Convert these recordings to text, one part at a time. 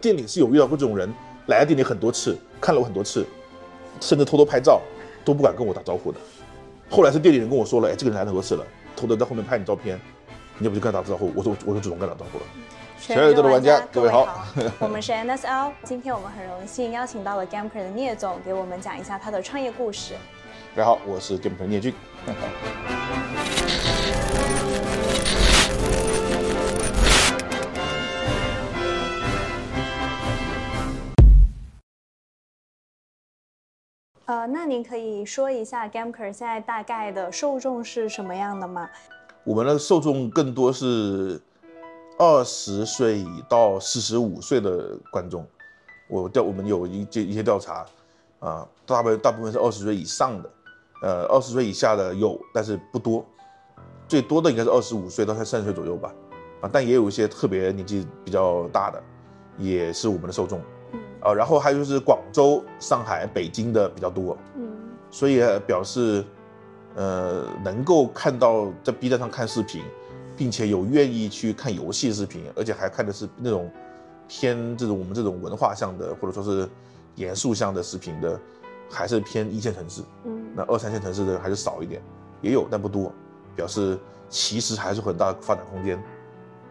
店里是有遇到过这种人，来了店里很多次，看了我很多次，甚至偷偷拍照，都不敢跟我打招呼的。后来是店里人跟我说了，哎，这个人来了很多次了，偷偷在后面拍你照片，你要不就跟他打招呼？我说我就主动跟他打招呼了。全宇宙的玩家，各位好，我们是 NSL，今天我们很荣幸邀请到了 Gameplay 的聂总，给我们讲一下他的创业故事。大家好，我是 Gameplay 聂俊。呃，那您可以说一下 Gamker 现在大概的受众是什么样的吗？我们的受众更多是二十岁到四十五岁的观众。我调我们有一些一些调查，啊，大部分大部分是二十岁以上的，呃，二十岁以下的有，但是不多。最多的应该是二十五岁到三十岁左右吧，啊，但也有一些特别年纪比较大的，也是我们的受众。呃，然后还有就是广州、上海、北京的比较多，嗯，所以表示，呃，能够看到在 B 站上看视频，并且有愿意去看游戏视频，而且还看的是那种偏这种我们这种文化向的，或者说是严肃向的视频的，还是偏一线城市，嗯，那二三线城市的还是少一点，也有但不多，表示其实还是很大的发展空间，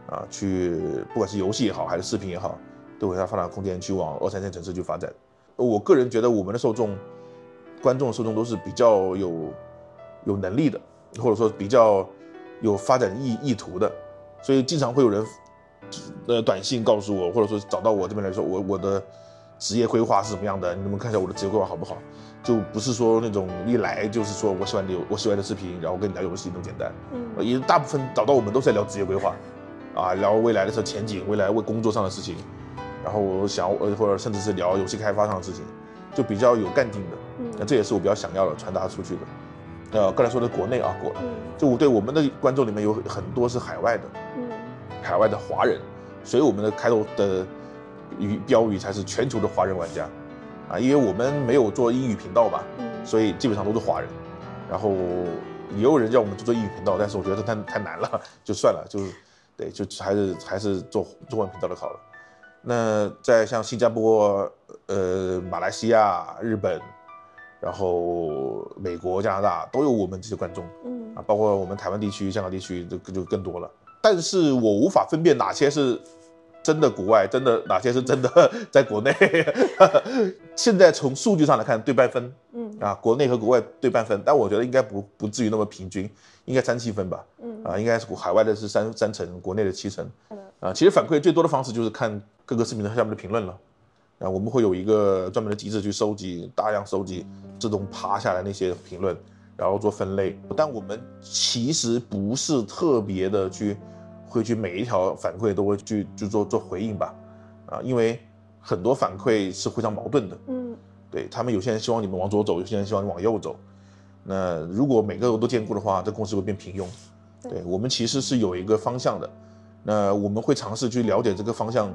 啊，去不管是游戏也好，还是视频也好。都有它发展空间，去往二三线城市去发展。我个人觉得，我们的受众、观众受众都是比较有有能力的，或者说比较有发展意意图的，所以经常会有人呃短信告诉我，或者说找到我这边来说，我我的职业规划是什么样的？你们看一下我的职业规划好不好？就不是说那种一来就是说我喜欢你我喜欢的视频，然后跟你聊游戏那么简单。嗯，也大部分找到我们都是在聊职业规划，啊，聊未来的时候前景，未来为工作上的事情。然后我想，呃，或者甚至是聊游戏开发上的事情，就比较有干劲的。嗯，那这也是我比较想要的传达出去的。呃，刚才说的国内啊，国，嗯，就我对我们的观众里面有很多是海外的，嗯，海外的华人，所以我们的开头的语标语才是全球的华人玩家，啊，因为我们没有做英语频道吧，嗯，所以基本上都是华人。然后也有人叫我们做做英语频道，但是我觉得太太难了，就算了，就对，就还是还是做中文频道的好了。那在像新加坡、呃、马来西亚、日本，然后美国、加拿大都有我们这些观众，嗯啊，包括我们台湾地区、香港地区就就更多了。但是我无法分辨哪些是真的国外，真的哪些是真的在国内。现在从数据上来看，对半分，嗯啊，国内和国外对半分，但我觉得应该不不至于那么平均，应该三七分吧，嗯啊，应该是海外的是三三成，国内的七成，啊，其实反馈最多的方式就是看。各个视频的下面的评论了，啊，我们会有一个专门的机制去收集，大量收集，自动爬下来那些评论，然后做分类。但我们其实不是特别的去，会去每一条反馈都会去去做做回应吧，啊，因为很多反馈是互相矛盾的。嗯，对他们有些人希望你们往左走，有些人希望你往右走。那如果每个都兼顾的话，这公司会变平庸。对，我们其实是有一个方向的，那我们会尝试去了解这个方向。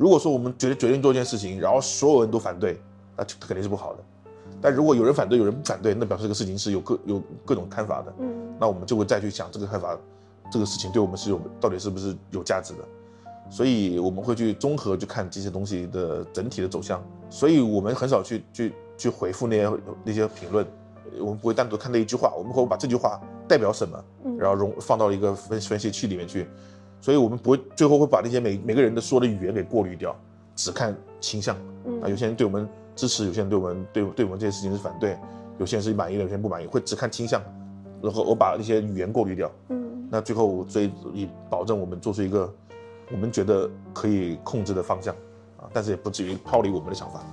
如果说我们决决定做一件事情，然后所有人都反对，那就肯定是不好的。但如果有人反对，有人不反对，那表示这个事情是有各有各种看法的。嗯，那我们就会再去想这个看法，这个事情对我们是有到底是不是有价值的。所以我们会去综合去看这些东西的整体的走向。所以我们很少去去去回复那些那些评论，我们不会单独看那一句话，我们会把这句话代表什么，然后融放到一个分分析器里面去。所以我们不会最后会把那些每每个人的说的语言给过滤掉，只看倾向。啊，有些人对我们支持，有些人对我们对对我们这些事情是反对，有些人是满意的，有些人不满意，会只看倾向，然后我把那些语言过滤掉。嗯，那最后所以以保证我们做出一个我们觉得可以控制的方向，啊，但是也不至于抛离我们的想法。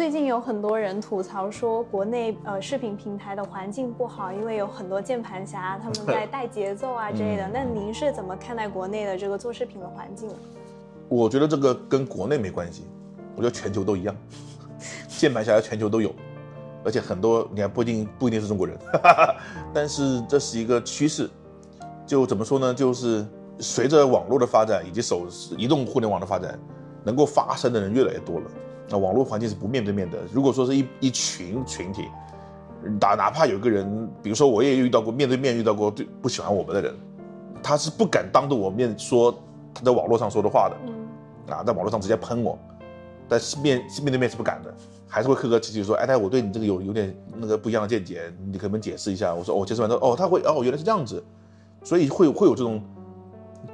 最近有很多人吐槽说，国内呃视频平台的环境不好，因为有很多键盘侠他们在带节奏啊之类的。那您是怎么看待国内的这个做视频的环境？我觉得这个跟国内没关系，我觉得全球都一样，键盘侠全球都有，而且很多你还不一定不一定是中国人，但是这是一个趋势。就怎么说呢？就是随着网络的发展以及手移动互联网的发展，能够发声的人越来越多了。那网络环境是不面对面的。如果说是一一群群体，哪哪怕有个人，比如说我也遇到过面对面遇到过对不喜欢我们的人，他是不敢当着我面说他在网络上说的话的，嗯，啊，在网络上直接喷我，但是面面对面是不敢的，还是会客客气气说，哎，但我对你这个有有点那个不一样的见解，你可不可以解释一下？我说，哦，解释完之后，哦，他会，哦，原来是这样子，所以会会有这种，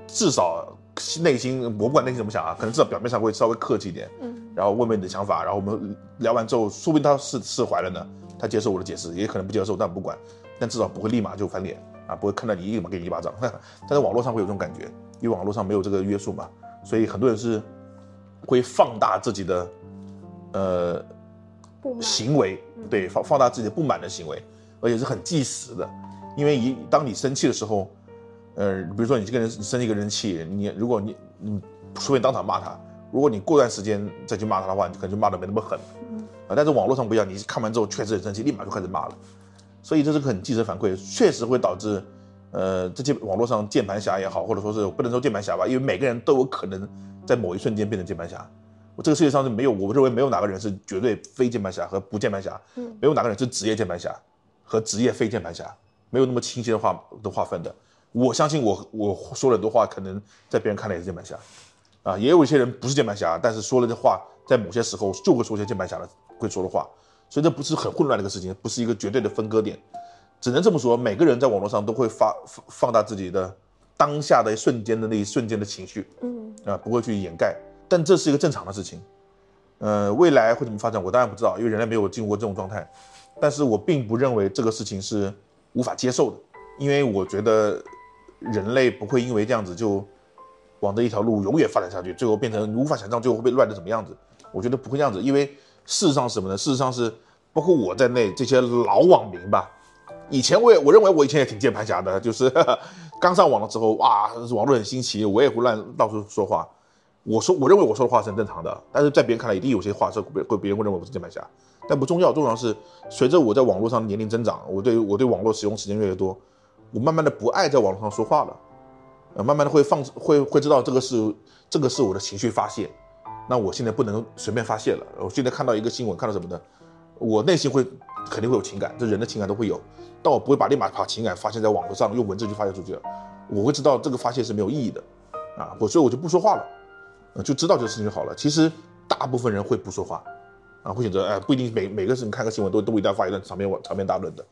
至少内心我不管内心怎么想啊，可能至少表面上会稍微客气一点，嗯，然后问问你的想法，然后我们聊完之后，说不定他是释怀了呢，他接受我的解释，也可能不接受，但不管，但至少不会立马就翻脸。啊，不会看到你立马给你一巴掌，但在网络上会有这种感觉，因为网络上没有这个约束嘛，所以很多人是会放大自己的呃行为，对，放放大自己的不满的行为，而且是很计时的，因为一当你生气的时候，呃，比如说你这个人生一个人气，你如果你你除非当场骂他，如果你过段时间再去骂他的话，你可能就骂得没那么狠，啊，但是网络上不一样，你看完之后确实很生气，立马就开始骂了。所以这是个很即时反馈，确实会导致，呃，这些网络上键盘侠也好，或者说是不能说键盘侠吧，因为每个人都有可能在某一瞬间变成键盘侠。我这个世界上是没有，我认为没有哪个人是绝对非键盘侠和不键盘侠，没有哪个人是职业键盘侠和职业非键盘侠，没有那么清晰的划的划分的。我相信我我说了很多话，可能在别人看来也是键盘侠，啊，也有一些人不是键盘侠，但是说了的话，在某些时候就会说些键盘侠的会说的话。所以这不是很混乱的一个事情，不是一个绝对的分割点，只能这么说。每个人在网络上都会发放放大自己的当下的一瞬间的那一瞬间的情绪，嗯啊，不会去掩盖。但这是一个正常的事情。呃，未来会怎么发展，我当然不知道，因为人类没有进入过这种状态。但是我并不认为这个事情是无法接受的，因为我觉得人类不会因为这样子就往这一条路永远发展下去，最后变成无法想象最后会被乱的什么样子。我觉得不会这样子，因为。事实上是什么呢？事实上是，包括我在内这些老网民吧。以前我也我认为我以前也挺键盘侠的，就是呵 呵刚上网的时候，哇，网络很新奇，我也会乱到处说话。我说我认为我说的话是很正常的，但是在别人看来，一定有些话是会会别人会认为我是键盘侠。但不重要，重要是随着我在网络上年龄增长，我对我对网络使用时间越来越多，我慢慢的不爱在网络上说话了，呃，慢慢的会放会会知道这个是这个是我的情绪发泄。那我现在不能随便发泄了。我现在看到一个新闻，看到什么呢？我内心会肯定会有情感，这人的情感都会有，但我不会把立马把情感发泄在网络上，用文字去发泄出去了。我会知道这个发泄是没有意义的，啊，我所以我就不说话了，就知道这个事情就好了。其实大部分人会不说话，啊，会选择哎，不一定每每个事情看个新闻都都一定要发一段长篇长篇大论的。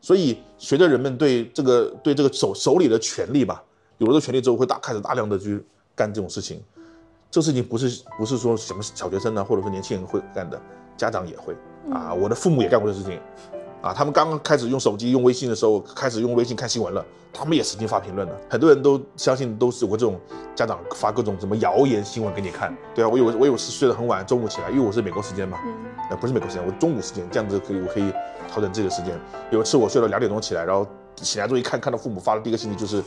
所以随着人们对这个对这个手手里的权利吧，有了这个权利之后，会大开始大量的去干这种事情。这事情不是不是说什么小学生呢，或者说年轻人会干的，家长也会啊。我的父母也干过这事情，啊，他们刚刚开始用手机、用微信的时候，开始用微信看新闻了，他们也使劲发评论了。很多人都相信都是我这种家长发各种什么谣言新闻给你看。对啊，我有我有时睡得很晚，中午起来，因为我是美国时间嘛，呃，不是美国时间，我中午时间，这样子可以我可以调整自己的时间。有一次我睡到两点钟起来，然后起来之后一看，看到父母发的第一个信息就是，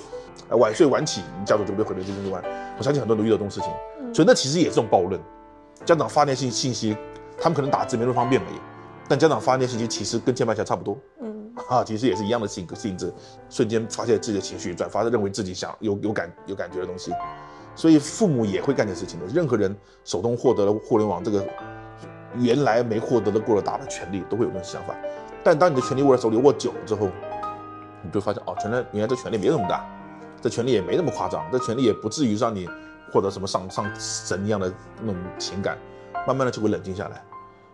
呃，晚睡晚起，你家族就会毁灭这一晚。我相信很多人都遇到这种事情。所以那其实也是这种暴论，家长发那信信息，他们可能打字没那么方便而已，但家长发那信息其实跟键盘侠差不多，嗯，啊，其实也是一样的性格性质，瞬间发泄自己的情绪，转发认为自己想有有感有感觉的东西，所以父母也会干这事情的。任何人手中获得了互联网这个原来没获得的过了大的权利，都会有这种想法。但当你的权利握在手里握久了之后，你就发现哦，原来原来这权利没那么大，这权利也没那么夸张，这权利也不至于让你。获得什么上上神一样的那种情感，慢慢的就会冷静下来。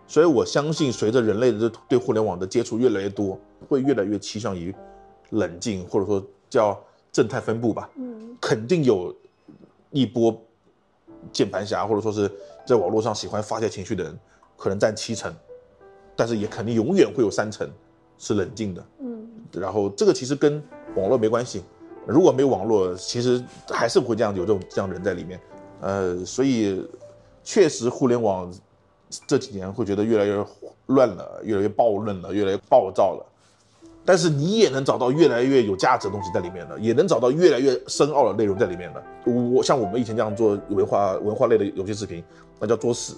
所以我相信，随着人类的对互联网的接触越来越多，会越来越趋向于冷静，或者说叫正态分布吧。嗯，肯定有一波键盘侠，或者说是在网络上喜欢发泄情绪的人，可能占七成，但是也肯定永远会有三成是冷静的。嗯，然后这个其实跟网络没关系。如果没有网络，其实还是不会这样有这种这样人在里面，呃，所以确实互联网这几年会觉得越来越乱了，越来越暴论了，越来越暴躁了。但是你也能找到越来越有价值的东西在里面了，也能找到越来越深奥的内容在里面了。我像我们以前这样做文化文化类的有些视频，那叫作死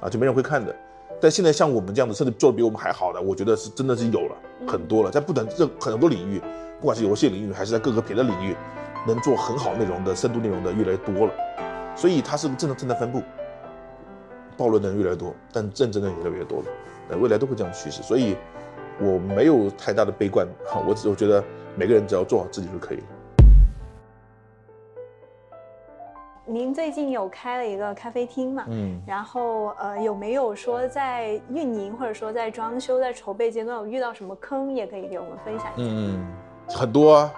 啊，就没人会看的。但现在像我们这样子，甚至做的比我们还好的，我觉得是真的是有了很多了，在不等这很多领域。不管是游戏领域还是在各个别的领域，能做很好内容的深度内容的越来越多了，所以它是正正正在分布，暴露的人越来越多，但认真的人越来越多了，呃，未来都会这样趋势，所以我没有太大的悲观，哈，我只我觉得每个人只要做好自己就可以了。您最近有开了一个咖啡厅嘛？嗯，然后呃，有没有说在运营或者说在装修在筹备阶段有遇到什么坑，也可以给我们分享一下。嗯，很多啊，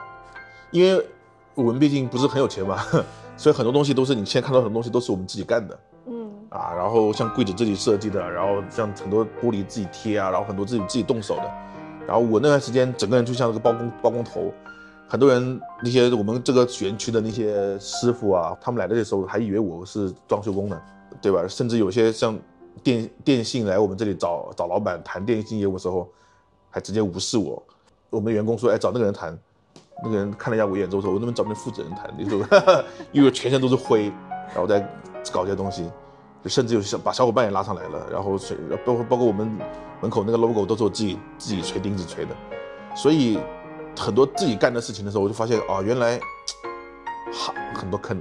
因为我们毕竟不是很有钱嘛，所以很多东西都是你现在看到很多东西都是我们自己干的。嗯啊，然后像柜子自己设计的，然后像很多玻璃自己贴啊，然后很多自己自己动手的。然后我那段时间整个人就像个包工包工头。很多人那些我们这个园区的那些师傅啊，他们来的时候还以为我是装修工呢，对吧？甚至有些像电电信来我们这里找找老板谈电信业务的时候，还直接无视我。我们员工说：“哎，找那个人谈。”那个人看了一下我一眼之后说：“我能不能找那负责人谈？”你说，因为全身都是灰，然后再搞这些东西，甚至有小把小伙伴也拉上来了，然后包括包括我们门口那个 logo 都是我自己自己锤钉子锤的，所以。很多自己干的事情的时候，我就发现啊，原来，好很多坑，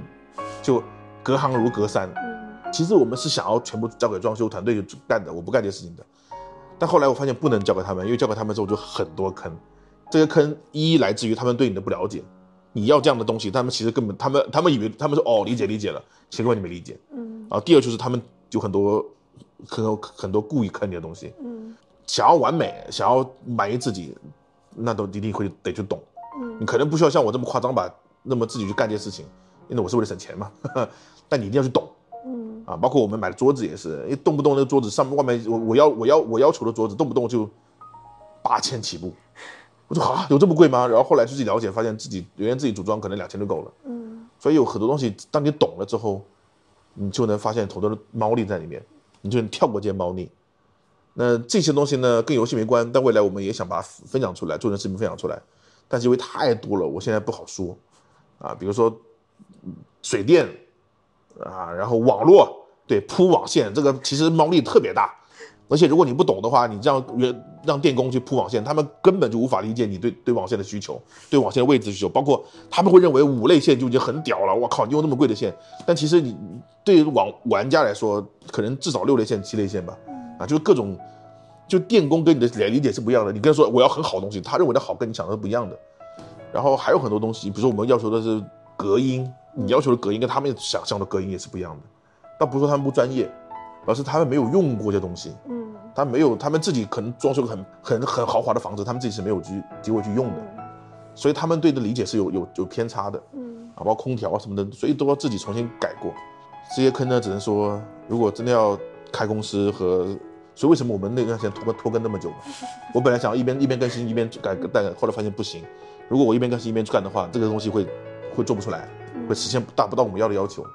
就隔行如隔山。其实我们是想要全部交给装修团队去干的，我不干这些事情的。但后来我发现不能交给他们，因为交给他们之后就很多坑。这些坑一一来自于他们对你的不了解，你要这样的东西，他们其实根本他们他们以为他们说哦理解理解了，其实根本没理解。嗯。然后第二就是他们有很多很很多故意坑你的东西。嗯。想要完美，想要满意自己。那都一定会得去懂，嗯，你可能不需要像我这么夸张吧，那么自己去干这些事情，因为我是为了省钱嘛，呵呵，但你一定要去懂，嗯，啊，包括我们买的桌子也是，一动不动那个桌子上面外面我我要我要我要求的桌子动不动就八千起步，我说啊有这么贵吗？然后后来自己了解，发现自己原来自己组装可能两千就够了，嗯，所以有很多东西当你懂了之后，你就能发现很多的猫腻在里面，你就能跳过这些猫腻。那这些东西呢，跟游戏没关，但未来我们也想把它分享出来，做成视频分享出来。但是因为太多了，我现在不好说，啊，比如说水电，啊，然后网络，对，铺网线，这个其实猫腻特别大。而且如果你不懂的话，你这样让让电工去铺网线，他们根本就无法理解你对对网线的需求，对网线的位置需求，包括他们会认为五类线就已经很屌了，我靠，你用那么贵的线，但其实你对于网玩家来说，可能至少六类线、七类线吧。啊，就是各种，就电工跟你的理解是不一样的。你跟他说我要很好的东西，他认为的好跟你想的是不一样的。然后还有很多东西，比如说我们要求的是隔音，你要求的隔音跟他们想象的隔音也是不一样的。倒不是说他们不专业，而是他们没有用过这东西。嗯，他没有，他们自己可能装修很很很豪华的房子，他们自己是没有去机会去用的，所以他们对的理解是有有有偏差的。嗯，啊，包括空调啊什么的，所以都要自己重新改过。这些坑呢，只能说如果真的要。开公司和，所以为什么我们那段时间拖更拖更那么久呢？我本来想要一边一边更新一边改，但后来发现不行。如果我一边更新一边干的话，这个东西会会做不出来，会实现达不到我们要的要求。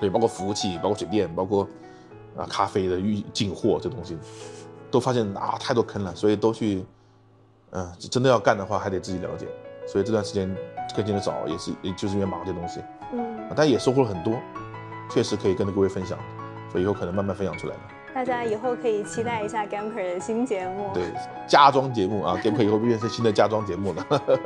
对，包括服务器，包括水电，包括啊咖啡的运进货这东西，都发现啊太多坑了，所以都去，嗯、呃，真的要干的话还得自己了解。所以这段时间更新的早，也是也就是因为忙这东西，嗯，但也收获了很多，确实可以跟各位分享。所以以后可能慢慢分享出来了。大家以后可以期待一下 Gamker 的新节目。对，家装节目啊，Gamker 以后变成新的家装节目了。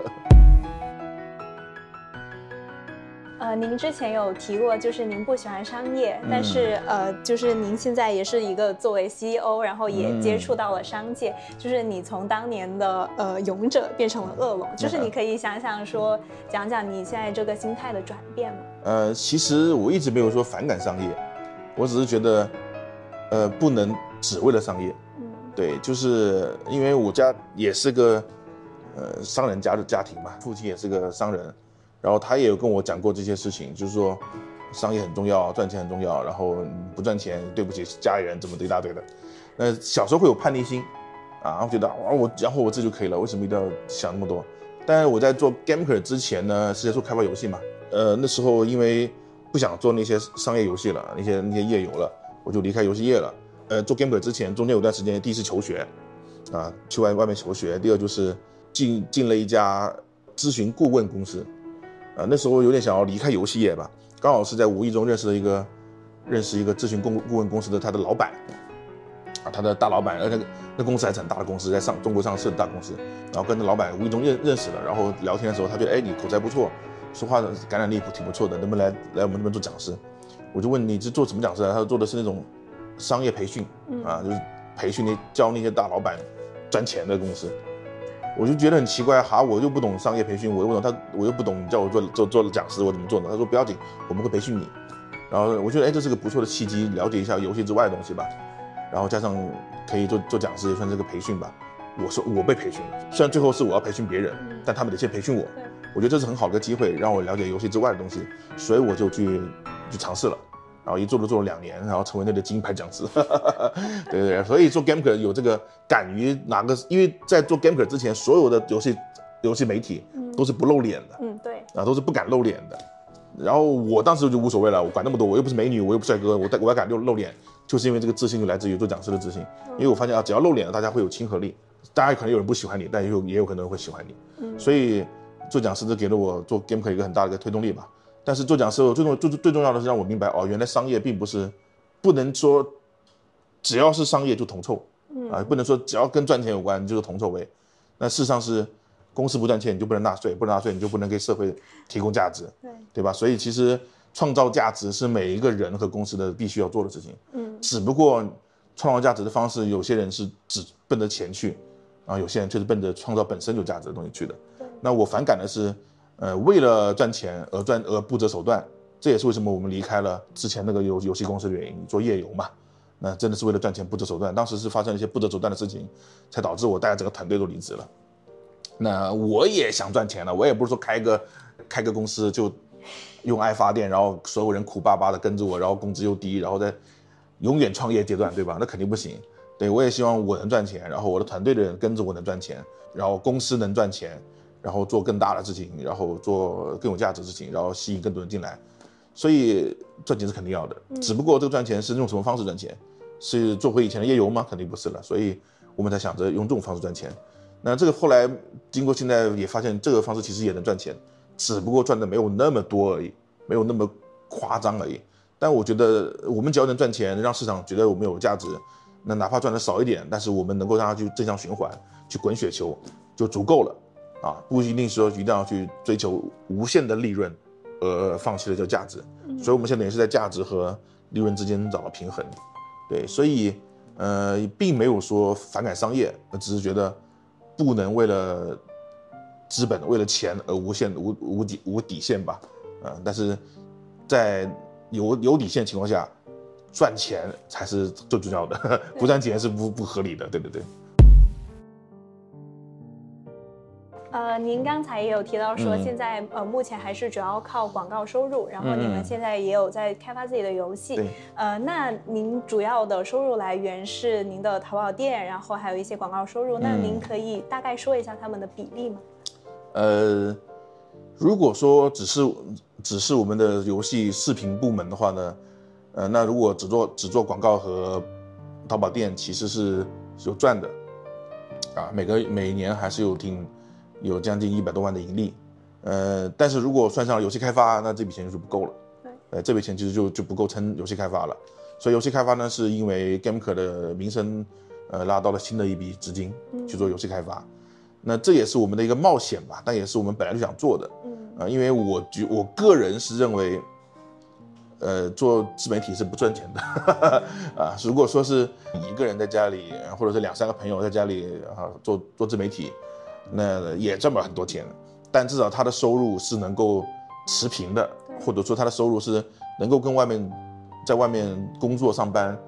呃，您之前有提过，就是您不喜欢商业，嗯、但是呃，就是您现在也是一个作为 CEO，然后也接触到了商界，嗯、就是你从当年的呃勇者变成了恶龙，嗯、就是你可以想想说，讲讲你现在这个心态的转变吗？呃，其实我一直没有说反感商业。我只是觉得，呃，不能只为了商业，嗯，对，就是因为我家也是个，呃，商人家的家庭嘛，父亲也是个商人，然后他也有跟我讲过这些事情，就是说，商业很重要，赚钱很重要，然后不赚钱对不起家里人，怎么的一大堆的，那小时候会有叛逆心，啊，我觉得啊我养活我自己就可以了，为什么一定要想那么多？但是我在做 Gameker 之前呢，是在做开发游戏嘛，呃，那时候因为。不想做那些商业游戏了，那些那些页游了，我就离开游戏业了。呃，做 Gameker 之前，中间有段时间，第一次求学，啊，去外外面求学。第二就是进进了一家咨询顾问公司，啊，那时候有点想要离开游戏业吧，刚好是在无意中认识了一个认识一个咨询顾顾问公司的他的老板，啊，他的大老板，而且那，那公司还是很大的公司，在上中国上市的大公司，然后跟那老板无意中认认识了，然后聊天的时候，他觉得，哎，你口才不错。说话的感染力不挺不错的，能不能来来我们这边做讲师？我就问你是做什么讲师啊？他说做的是那种商业培训，啊，就是培训那教那些大老板赚钱的公司。我就觉得很奇怪哈，我又不懂商业培训，我又不懂他，我又不懂你叫我做做做讲师，我怎么做呢？他说不要紧，我们会培训你。然后我觉得哎，这是个不错的契机，了解一下游戏之外的东西吧。然后加上可以做做讲师，也算是个培训吧。我说我被培训了，虽然最后是我要培训别人，但他们得先培训我。我觉得这是很好的机会，让我了解游戏之外的东西，所以我就去去尝试了。然后一做就做了两年，然后成为那个金牌讲师。对对对，所以做 Gameker 有这个敢于拿个，因为在做 Gameker 之前，所有的游戏游戏媒体都是不露脸的。嗯，对。啊，都是不敢露脸的。然后我当时就无所谓了，我管那么多，我又不是美女，我又不帅哥，我我还敢露露脸，就是因为这个自信就来自于做讲师的自信。因为我发现啊，只要露脸了，大家会有亲和力，大家可能有人不喜欢你，但也有也有可能会喜欢你。嗯，所以做讲师就给了我做 Gameker 一个很大的一个推动力吧。但是做讲师，最重最最重要的是让我明白哦，原来商业并不是不能说只要是商业就铜臭，啊，不能说只要跟赚钱有关就是铜臭味。那事实上是公司不赚钱你就不能纳税，不能纳税你就不能给社会提供价值，对对吧？所以其实创造价值是每一个人和公司的必须要做的事情。嗯，只不过创造价值的方式，有些人是只奔着钱去，然后有些人却是奔着创造本身有价值的东西去的。那我反感的是。呃，为了赚钱而赚而不择手段，这也是为什么我们离开了之前那个游游戏公司的原因，做夜游嘛。那真的是为了赚钱不择手段，当时是发生了一些不择手段的事情，才导致我带着整个团队都离职了。那我也想赚钱了，我也不是说开个开个公司就用爱发电，然后所有人苦巴巴的跟着我，然后工资又低，然后在永远创业阶段，对吧？那肯定不行。对，我也希望我能赚钱，然后我的团队的人跟着我能赚钱，然后公司能赚钱。然后做更大的事情，然后做更有价值的事情，然后吸引更多人进来，所以赚钱是肯定要的。只不过这个赚钱是用什么方式赚钱？是做回以前的夜游吗？肯定不是了。所以我们才想着用这种方式赚钱。那这个后来经过现在也发现，这个方式其实也能赚钱，只不过赚的没有那么多而已，没有那么夸张而已。但我觉得我们只要能赚钱，让市场觉得我们有价值，那哪怕赚的少一点，但是我们能够让它去正向循环，去滚雪球，就足够了。啊，不一定说一定要去追求无限的利润，而放弃了这个价值。所以我们现在也是在价值和利润之间找到平衡。对，所以呃，并没有说反感商业，只是觉得不能为了资本、为了钱而无限无无底无底线吧。啊，但是在有有底线的情况下，赚钱才是最重要的，不赚钱是不不合理的。对对对。呃，您刚才也有提到说，现在、嗯、呃目前还是主要靠广告收入，然后你们现在也有在开发自己的游戏。嗯。呃，那您主要的收入来源是您的淘宝店，然后还有一些广告收入。那您可以大概说一下他们的比例吗？呃，如果说只是只是我们的游戏视频部门的话呢，呃，那如果只做只做广告和淘宝店，其实是有赚的，啊，每个每年还是有挺。有将近一百多万的盈利，呃，但是如果算上游戏开发，那这笔钱就是不够了。对，呃，这笔钱其实就就不够撑游戏开发了。所以游戏开发呢，是因为 Gameker 的名声，呃，拉到了新的一笔资金去做游戏开发。嗯。那这也是我们的一个冒险吧，但也是我们本来就想做的。嗯，啊、呃，因为我觉我个人是认为，呃，做自媒体是不赚钱的。啊，如果说是你一个人在家里，或者是两三个朋友在家里啊做做自媒体。那也赚不了很多钱，但至少他的收入是能够持平的，或者说他的收入是能够跟外面在外面工作上班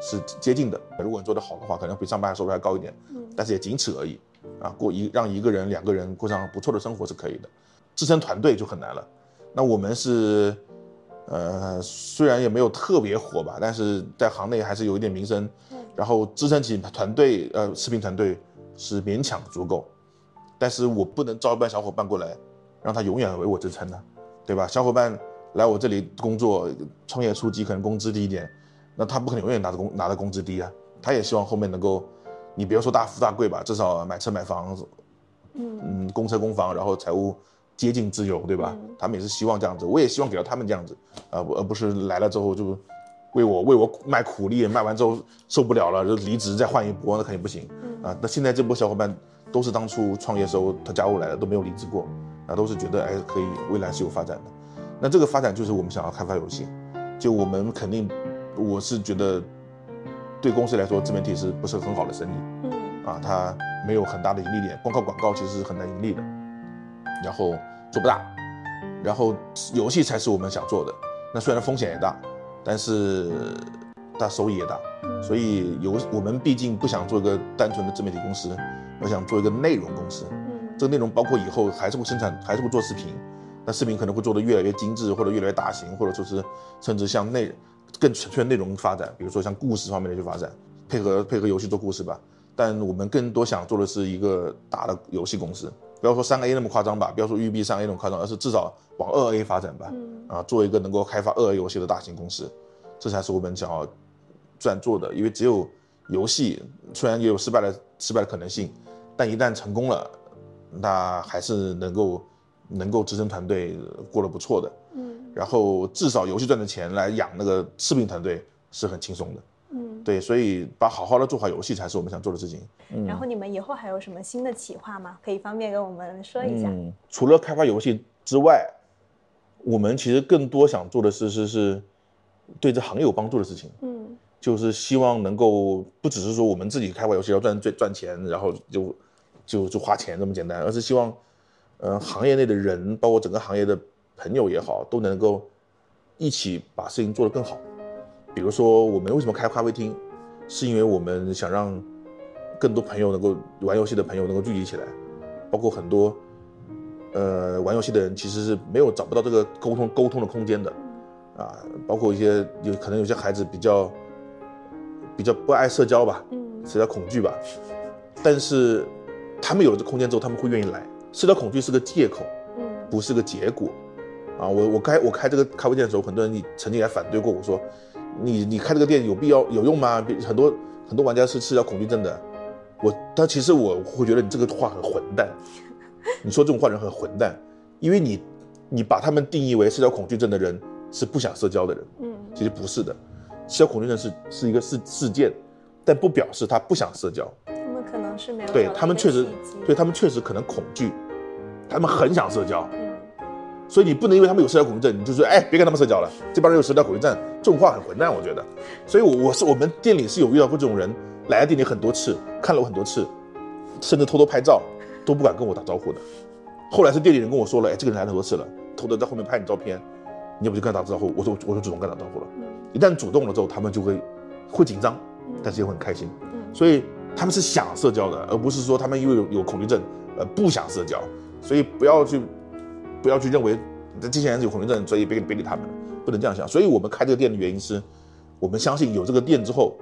是接近的。如果你做得好的话，可能比上班收入还高一点，但是也仅此而已。啊，过一让一个人两个人过上不错的生活是可以的，支撑团队就很难了。那我们是，呃，虽然也没有特别火吧，但是在行内还是有一点名声，然后支撑起团队，呃，视频团队是勉强足够。但是我不能招一帮小伙伴过来，让他永远为我支撑的，对吧？小伙伴来我这里工作，创业初期可能工资低一点，那他不可能永远拿着工拿着工资低啊。他也希望后面能够，你别说大富大贵吧，至少买车买房，嗯嗯，供车供房，然后财务接近自由，对吧？他们也是希望这样子，我也希望给到他们这样子，啊，而不是来了之后就为我为我卖苦力，卖完之后受不了了就离职再换一波，那肯定不行啊。那现在这波小伙伴。都是当初创业时候他加入来的，都没有离职过，那都是觉得哎可以，未来是有发展的。那这个发展就是我们想要开发游戏，就我们肯定，我是觉得对公司来说自媒体是不是很好的生意？嗯，啊，它没有很大的盈利点，光靠广告其实是很难盈利的，然后做不大，然后游戏才是我们想做的。那虽然风险也大，但是它收益也大，所以游我们毕竟不想做一个单纯的自媒体公司，我想做一个内容公司。这个内容包括以后还是会生产，还是会做视频，那视频可能会做得越来越精致，或者越来越大型，或者说是甚至向内更纯粹内容发展，比如说像故事方面的去发展，配合配合游戏做故事吧。但我们更多想做的是一个大的游戏公司，不要说三 A 那么夸张吧，不要说育碧三 A 那么夸张，而是至少往二 A 发展吧。啊，做一个能够开发二 A 游戏的大型公司，这才是我们想要这样做的。因为只有游戏虽然也有失败的失败的可能性，但一旦成功了，那还是能够能够支撑团队过得不错的。嗯，然后至少游戏赚的钱来养那个视频团队是很轻松的。嗯对，所以把好好的做好游戏才是我们想做的事情。嗯，然后你们以后还有什么新的企划吗？可以方便跟我们说一下。嗯，除了开发游戏之外，我们其实更多想做的是是是，对这行业有帮助的事情。嗯，就是希望能够不只是说我们自己开发游戏要赚赚赚钱，然后就就就花钱这么简单，而是希望，呃，行业内的人，包括整个行业的朋友也好，都能够一起把事情做得更好。比如说，我们为什么开咖啡厅，是因为我们想让更多朋友能够玩游戏的朋友能够聚集起来，包括很多呃玩游戏的人其实是没有找不到这个沟通沟通的空间的，啊，包括一些有可能有些孩子比较比较不爱社交吧，社交恐惧吧，但是他们有了这空间之后，他们会愿意来。社交恐惧是个借口，不是个结果，啊，我我开我开这个咖啡店的时候，很多人曾经也反对过我说。你你开这个店有必要有用吗？很多很多玩家是社交恐惧症的，我但其实我会觉得你这个话很混蛋，你说这种话人很混蛋，因为你你把他们定义为社交恐惧症的人是不想社交的人，嗯，其实不是的，社交恐惧症是是一个事事件，但不表示他不想社交，他们可能是没有对他们确实对他们确实可能恐惧，他们很想社交。所以你不能因为他们有社交恐惧症，你就说哎，别跟他们社交了。这帮人有社交恐惧症，这种话很混蛋，我觉得。所以，我我是我们店里是有遇到过这种人，来了店里很多次，看了我很多次，甚至偷偷拍照，都不敢跟我打招呼的。后来是店里人跟我说了，哎，这个人来了很多次了，偷偷在后面拍你照片，你要不就跟他打招呼？我说我就主动跟他打招呼了。一旦主动了之后，他们就会会紧张，但是又很开心。所以他们是想社交的，而不是说他们因为有有恐惧症，呃，不想社交。所以不要去。不要去认为这机器人有恐惧症，所以别别理他们，不能这样想。所以我们开这个店的原因是，我们相信有这个店之后，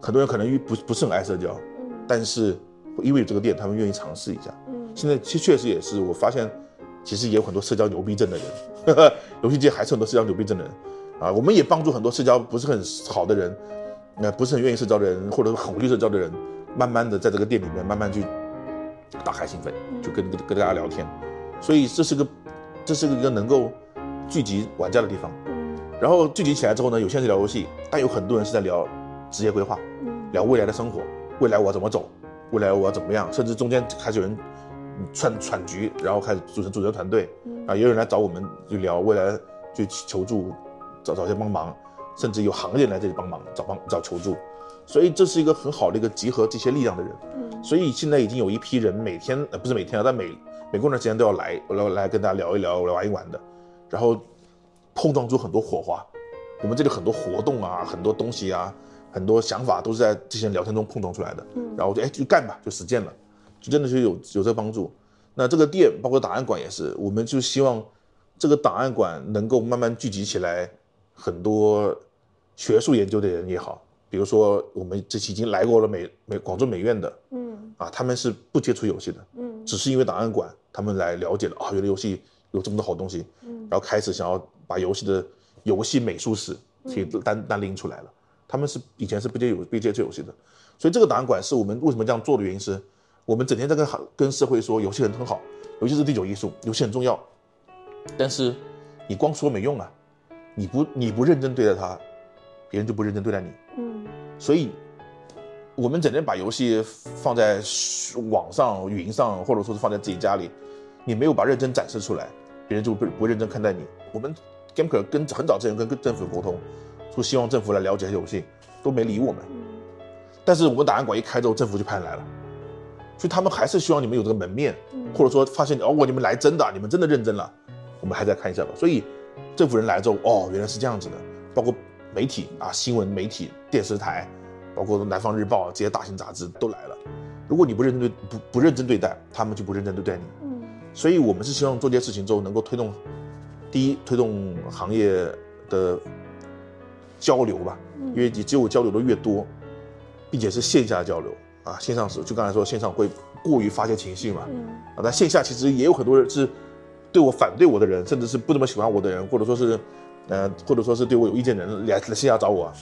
很多人可能不不是很爱社交，但是因为有这个店，他们愿意尝试一下。现在确确实也是，我发现其实也有很多社交牛逼症的人，呵呵，游戏界还是很多社交牛逼症的人啊。我们也帮助很多社交不是很好的人，那不是很愿意社交的人，或者恐惧社交的人，慢慢的在这个店里面慢慢去打开心扉，就跟跟大家聊天。所以这是个。这是一个能够聚集玩家的地方，然后聚集起来之后呢，有些人是聊游戏，但有很多人是在聊职业规划，聊未来的生活，未来我要怎么走，未来我要怎么样，甚至中间开始有人串串局，然后开始组成组成团队，啊，也有人来找我们就聊未来，去求助，找找些帮忙，甚至有行业来这里帮忙找帮找求助，所以这是一个很好的一个集合这些力量的人，所以现在已经有一批人每天呃不是每天啊，但每每过段时间都要来，来来跟大家聊一聊来，玩一玩的，然后碰撞出很多火花。我们这里很多活动啊，很多东西啊，很多想法都是在这些聊天中碰撞出来的。嗯，然后就哎就干吧，就实践了，就真的是有有这个帮助。那这个店包括档案馆也是，我们就希望这个档案馆能够慢慢聚集起来很多学术研究的人也好，比如说我们这期已经来过了美美广州美院的，嗯，啊他们是不接触游戏的，嗯，只是因为档案馆。他们来了解了啊，原来游戏有这么多好东西，嗯，然后开始想要把游戏的游戏美术史可以单单拎出来了。他们是以前是不接有不接触游戏的，所以这个档案馆是我们为什么这样做的原因是，我们整天在跟 跟社会说游戏很很好，游戏是第九艺术，游戏很重要，但是你光说没用啊，你不你不认真对待它，别人就不认真对待你，嗯，所以。我们整天把游戏放在网上、云上，或者说是放在自己家里，你没有把认真展示出来，别人就不不认真看待你。我们 GameCult 跟很早之前跟跟政府沟通，说希望政府来了解游戏，都没理我们。但是我们档案馆一开之后，政府就派人来了，所以他们还是希望你们有这个门面，或者说发现哦，你们来真的，你们真的认真了，我们还在看一下吧。所以政府人来之后，哦，原来是这样子的，包括媒体啊，新闻媒体、电视台，包括南方日报这些大型杂志都来了。如果你不认真对不不认真对待，他们就不认真对待你。嗯，所以我们是希望做这些事情之后能够推动，第一推动行业的交流吧，因为你只有交流的越多，并且是线下交流。啊，线上是就刚才说线上会过于发泄情绪嘛，嗯，啊，但线下其实也有很多人是对我反对我的人，甚至是不怎么喜欢我的人，或者说是，呃，或者说是对我有意见的人来来线下找我，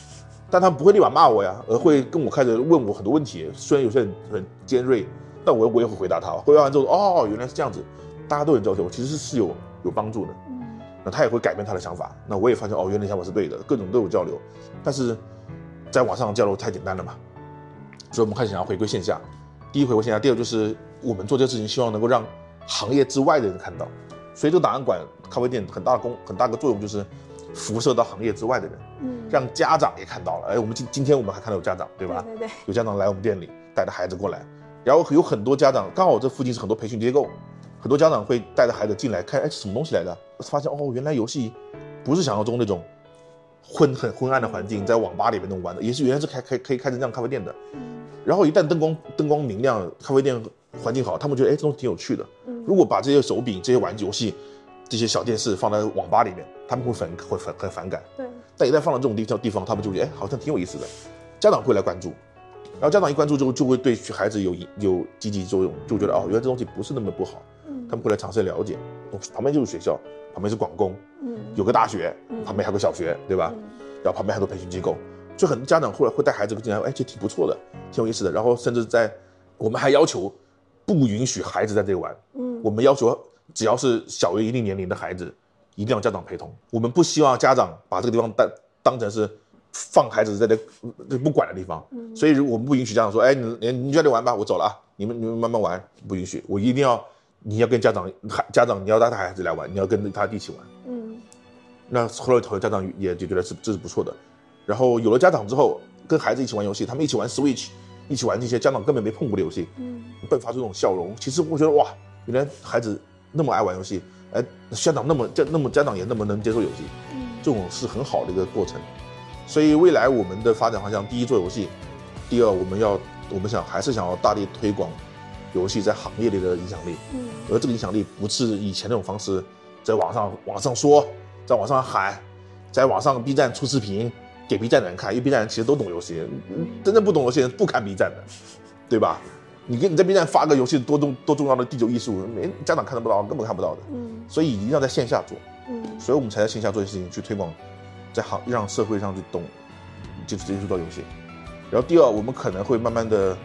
但他们不会立马骂我呀，而会跟我开始问我很多问题，虽然有些人很尖锐，但我我也会回答他，回答完之后，哦，原来是这样子，大家都很交流，其实是有有帮助的，嗯，那他也会改变他的想法，那我也发现哦，原来想法是对的，各种都有交流，但是在网上交流太简单了嘛。所以，我们开始想要回归线下。第一，回归线下；第二，就是我们做这个事情，希望能够让行业之外的人看到。所以，这个档案馆咖啡店很大的功，很大的作用就是辐射到行业之外的人，嗯，让家长也看到了。哎，我们今今天我们还看到有家长，对吧？对对对，有家长来我们店里带着孩子过来，然后有很多家长，刚好这附近是很多培训机构，很多家长会带着孩子进来看，哎，什么东西来的？发现哦，原来游戏不是想象中那种昏很昏暗的环境，在网吧里面弄玩的，也是原来是开可以可以开成这样咖啡店的。然后一旦灯光灯光明亮，咖啡店环境好，他们觉得哎，这东西挺有趣的。如果把这些手柄、这些玩具游戏、这些小电视放在网吧里面，他们会反会反很反感。对。但一旦放到这种地方地方，他们就觉得哎，好像挺有意思的。家长会来关注，然后家长一关注之后，就会对孩子有有积极作用，就觉得哦，原来这东西不是那么不好。他们会来尝试了解。旁边就是学校，旁边是广工，嗯，有个大学，旁边还有个小学，对吧？然后旁边还有培训机构。就很多家长后来会带孩子进来，哎，这挺不错的，挺有意思的。然后甚至在，我们还要求不允许孩子在这里玩。嗯，我们要求只要是小于一定年龄的孩子，一定要家长陪同。我们不希望家长把这个地方当当成是放孩子在这不管的地方。嗯，所以我们不允许家长说，哎，你你你在这里玩吧，我走了啊，你们你们慢慢玩，不允许。我一定要你要跟家长孩家长你要带他孩子来玩，你要跟他一起玩。嗯，那后来头家长也就觉得是这是不错的。然后有了家长之后，跟孩子一起玩游戏，他们一起玩 Switch，一起玩这些家长根本没碰过的游戏，嗯，迸发出这种笑容。其实我觉得哇，原来孩子那么爱玩游戏，哎，家长那么家那么家长也那么能接受游戏，嗯，这种是很好的一个过程。所以未来我们的发展方向，第一做游戏，第二我们要我们想还是想要大力推广游戏在行业里的影响力，嗯，而这个影响力不是以前那种方式，在网上网上说，在网上喊，在网上 B 站出视频。给 B 站的人看，因为 B 站人其实都懂游戏，真正不懂游戏人不看 B 站的，对吧？你跟你在 B 站发个游戏多重多重要的第九艺术，没家长看得不到，根本看不到的。嗯，所以一定要在线下做。嗯，所以我们才在线下做一些事情去推广，在行让社会上去懂，接触接触到游戏。然后第二，我们可能会慢慢的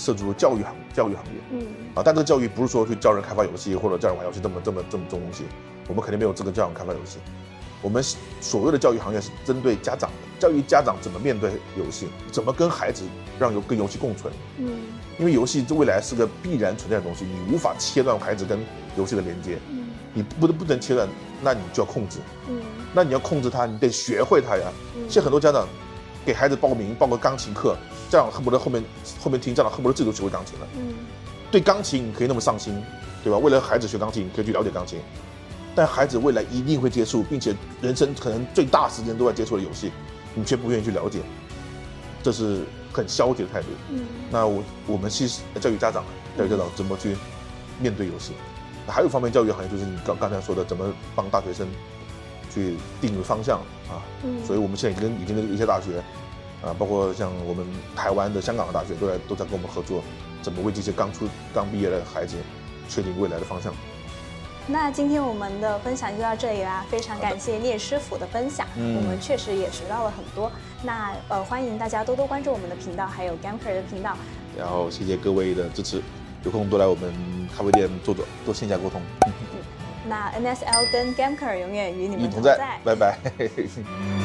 涉足教育行教育行业。嗯，啊，但这个教育不是说去教人开发游戏或者教人玩游戏这么这么这么重东西，我们肯定没有资格教人开发游戏。我们所谓的教育行业是针对家长的。教育家长怎么面对游戏，怎么跟孩子让游跟游戏共存。嗯，因为游戏这未来是个必然存在的东西，你无法切断孩子跟游戏的连接。嗯，你不能不能切断，那你就要控制。嗯，那你要控制他，你得学会他呀。嗯，现在很多家长给孩子报名报个钢琴课，家长恨不得后面后面听，家长恨不得自己都学会钢琴了。嗯，对钢琴你可以那么上心，对吧？为了孩子学钢琴，你可以去了解钢琴。但孩子未来一定会接触，并且人生可能最大时间都在接触的游戏。你却不愿意去了解，这是很消极的态度。嗯，那我我们其实教育家长，教育家长怎么去面对游戏。还有一方面教育行业就是你刚刚才说的，怎么帮大学生去定个方向啊。嗯，所以我们现在已经已经跟一些大学啊，包括像我们台湾的、香港的大学都在都在跟我们合作，怎么为这些刚出刚毕业的孩子确定未来的方向。那今天我们的分享就到这里啦，非常感谢聂师傅的分享，嗯、我们确实也学到了很多。那呃，欢迎大家多多关注我们的频道，还有 Gamper 的频道。然后谢谢各位的支持，有空多来我们咖啡店坐坐，多线下沟通。那 NSL 跟 Gamker 永远与你们，同在拜拜。